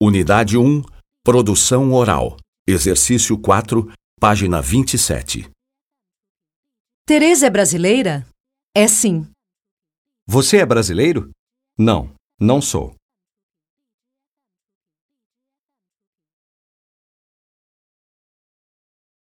Unidade 1. Produção oral. Exercício 4, página 27. Tereza é brasileira? É sim. Você é brasileiro? Não, não sou.